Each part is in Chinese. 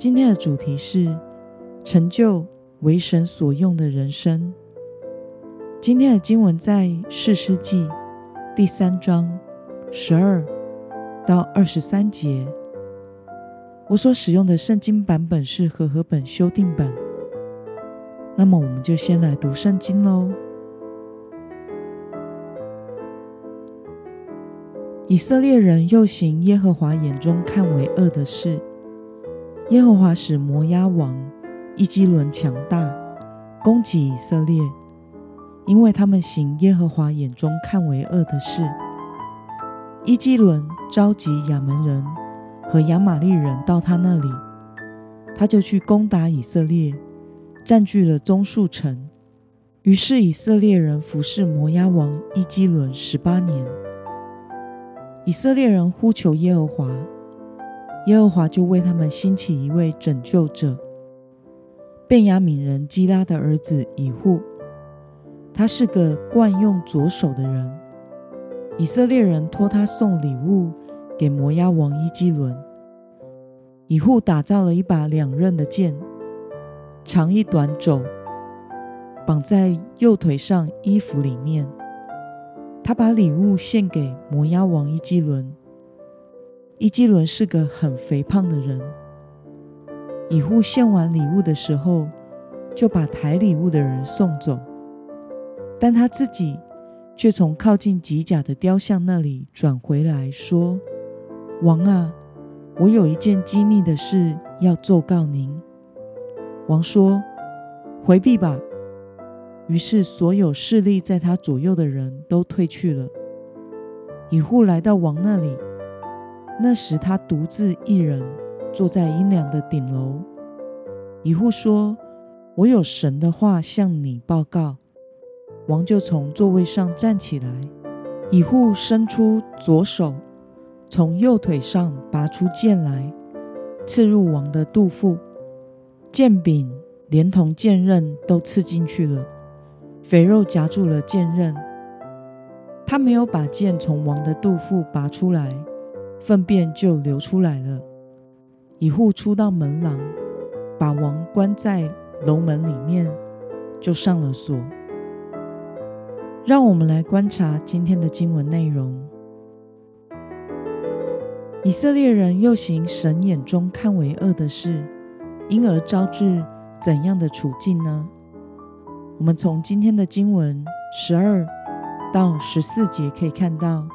今天的主题是成就为神所用的人生。今天的经文在四世纪第三章十二到二十三节。我所使用的圣经版本是和合本修订版。那么，我们就先来读圣经喽。以色列人又行耶和华眼中看为恶的事。耶和华使摩押王伊基伦强大，攻击以色列，因为他们行耶和华眼中看为恶的事。伊基伦召集亚门人和亚玛利人到他那里，他就去攻打以色列，占据了棕树城。于是以色列人服侍摩押王伊基伦十八年。以色列人呼求耶和华。耶和华就为他们兴起一位拯救者——便雅悯人基拉的儿子以户。他是个惯用左手的人。以色列人托他送礼物给摩押王伊基伦。以户打造了一把两刃的剑，长一短肘，绑在右腿上衣服里面。他把礼物献给摩押王伊基伦。伊基伦是个很肥胖的人。乙户献完礼物的时候，就把抬礼物的人送走，但他自己却从靠近吉甲的雕像那里转回来，说：“王啊，我有一件机密的事要奏告您。”王说：“回避吧。”于是所有势力在他左右的人都退去了。乙户来到王那里。那时，他独自一人坐在阴凉的顶楼。一户说：“我有神的话向你报告。”王就从座位上站起来。一户伸出左手，从右腿上拔出剑来，刺入王的肚腹。剑柄连同剑刃都刺进去了，肥肉夹住了剑刃。他没有把剑从王的肚腹拔出来。粪便就流出来了。以户出到门廊，把王关在楼门里面，就上了锁。让我们来观察今天的经文内容。以色列人又行神眼中看为恶的事，因而招致怎样的处境呢？我们从今天的经文十二到十四节可以看到，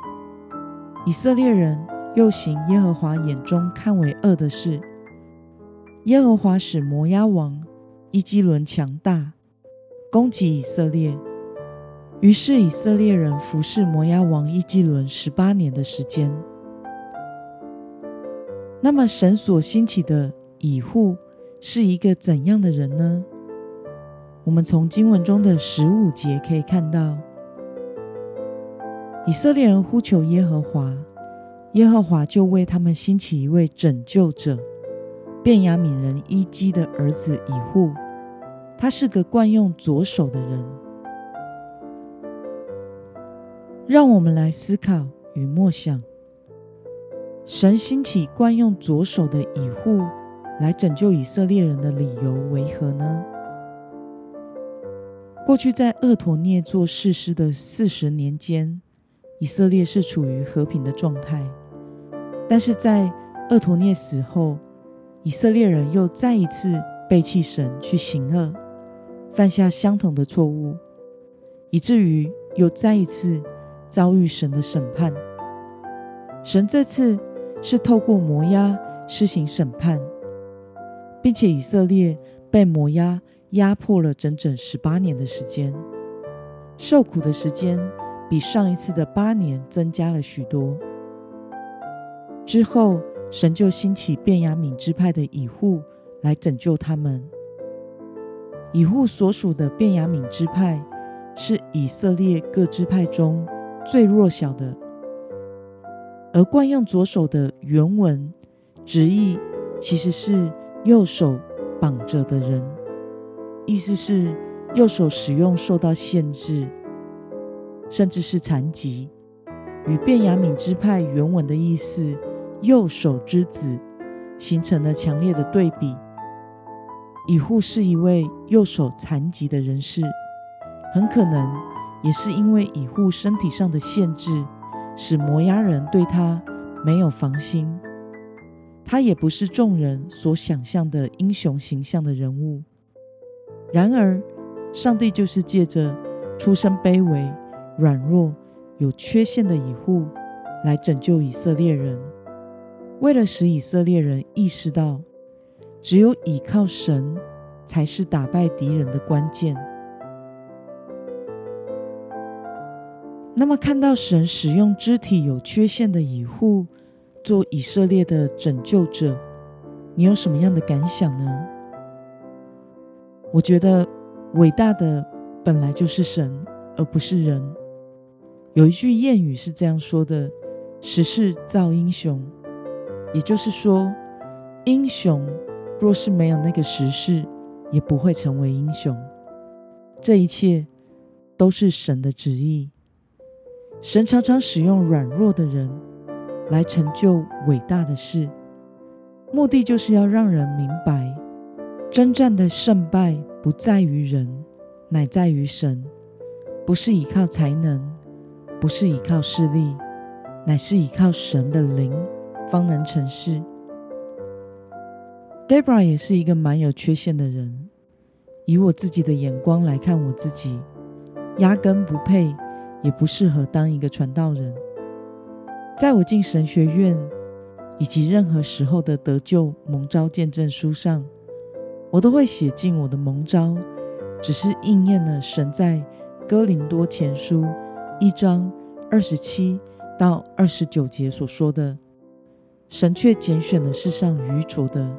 以色列人。又行耶和华眼中看为恶的事。耶和华使摩押王伊基伦强大，攻击以色列。于是以色列人服侍摩押王伊基伦十八年的时间。那么神所兴起的以户是一个怎样的人呢？我们从经文中的十五节可以看到，以色列人呼求耶和华。耶和华就为他们兴起一位拯救者，便雅悯人伊基的儿子以户。他是个惯用左手的人。让我们来思考与默想：神兴起惯用左手的以户来拯救以色列人的理由为何呢？过去在厄陀涅做士师的四十年间，以色列是处于和平的状态。但是在厄陀涅死后，以色列人又再一次背弃神去行恶，犯下相同的错误，以至于又再一次遭遇神的审判。神这次是透过摩押施行审判，并且以色列被摩押压迫了整整十八年的时间，受苦的时间比上一次的八年增加了许多。之后，神就兴起便雅悯支派的以户来拯救他们。以户所属的便雅悯支派是以色列各支派中最弱小的，而惯用左手的原文直译其实是右手绑着的人，意思是右手使用受到限制，甚至是残疾，与便雅悯支派原文的意思“右手之子”形成了强烈的对比。以户是一位右手残疾的人士，很可能也是因为以户身体上的限制，使摩押人对他没有防心。他也不是众人所想象的英雄形象的人物。然而，上帝就是借着出身卑微、软弱、有缺陷的以户，来拯救以色列人，为了使以色列人意识到。只有倚靠神，才是打败敌人的关键。那么，看到神使用肢体有缺陷的以护做以色列的拯救者，你有什么样的感想呢？我觉得伟大的本来就是神，而不是人。有一句谚语是这样说的：“时势造英雄”，也就是说，英雄。若是没有那个时势，也不会成为英雄。这一切都是神的旨意。神常常使用软弱的人来成就伟大的事，目的就是要让人明白，征战的胜败不在于人，乃在于神。不是依靠才能，不是依靠势力，乃是依靠神的灵，方能成事。Debra 也是一个蛮有缺陷的人。以我自己的眼光来看，我自己压根不配，也不适合当一个传道人。在我进神学院以及任何时候的得救蒙召见证书上，我都会写进我的蒙召，只是应验了神在哥林多前书一章二十七到二十九节所说的：“神却拣选了世上愚拙的。”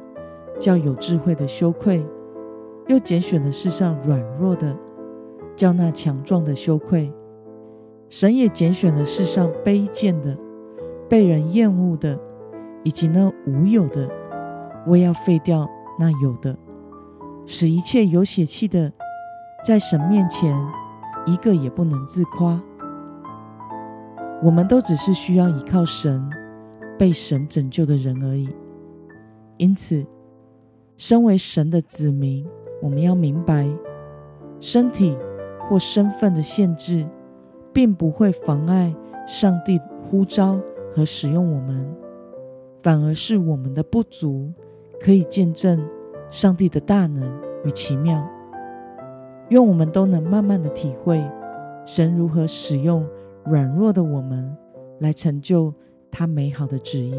叫有智慧的羞愧，又拣选了世上软弱的，叫那强壮的羞愧。神也拣选了世上卑贱的、被人厌恶的，以及那无有的，我要废掉那有的，使一切有血气的，在神面前一个也不能自夸。我们都只是需要依靠神，被神拯救的人而已。因此。身为神的子民，我们要明白，身体或身份的限制，并不会妨碍上帝呼召和使用我们，反而是我们的不足可以见证上帝的大能与奇妙。愿我们都能慢慢的体会神如何使用软弱的我们，来成就他美好的旨意。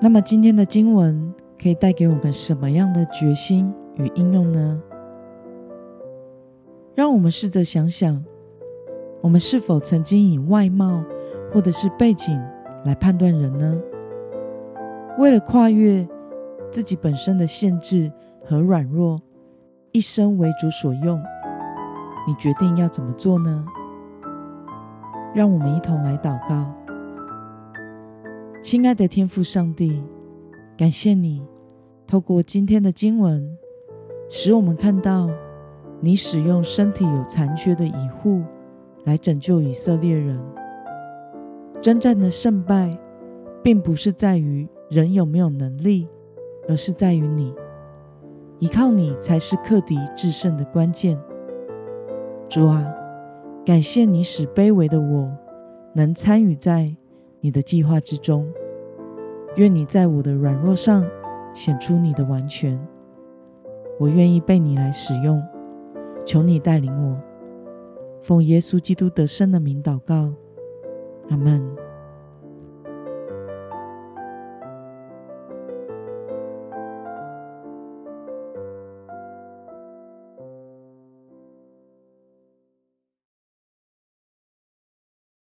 那么今天的经文可以带给我们什么样的决心与应用呢？让我们试着想想，我们是否曾经以外貌或者是背景来判断人呢？为了跨越自己本身的限制和软弱，一生为主所用，你决定要怎么做呢？让我们一同来祷告。亲爱的天父上帝，感谢你透过今天的经文，使我们看到你使用身体有残缺的乙户来拯救以色列人。征战的胜败，并不是在于人有没有能力，而是在于你。依靠你才是克敌制胜的关键。主啊，感谢你使卑微的我能参与在。你的计划之中，愿你在我的软弱上显出你的完全。我愿意被你来使用，求你带领我，奉耶稣基督得胜的名祷告，阿门。